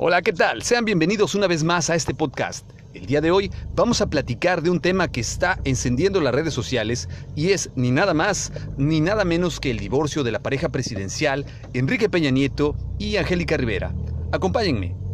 Hola, ¿qué tal? Sean bienvenidos una vez más a este podcast. El día de hoy vamos a platicar de un tema que está encendiendo las redes sociales y es ni nada más ni nada menos que el divorcio de la pareja presidencial Enrique Peña Nieto y Angélica Rivera. Acompáñenme.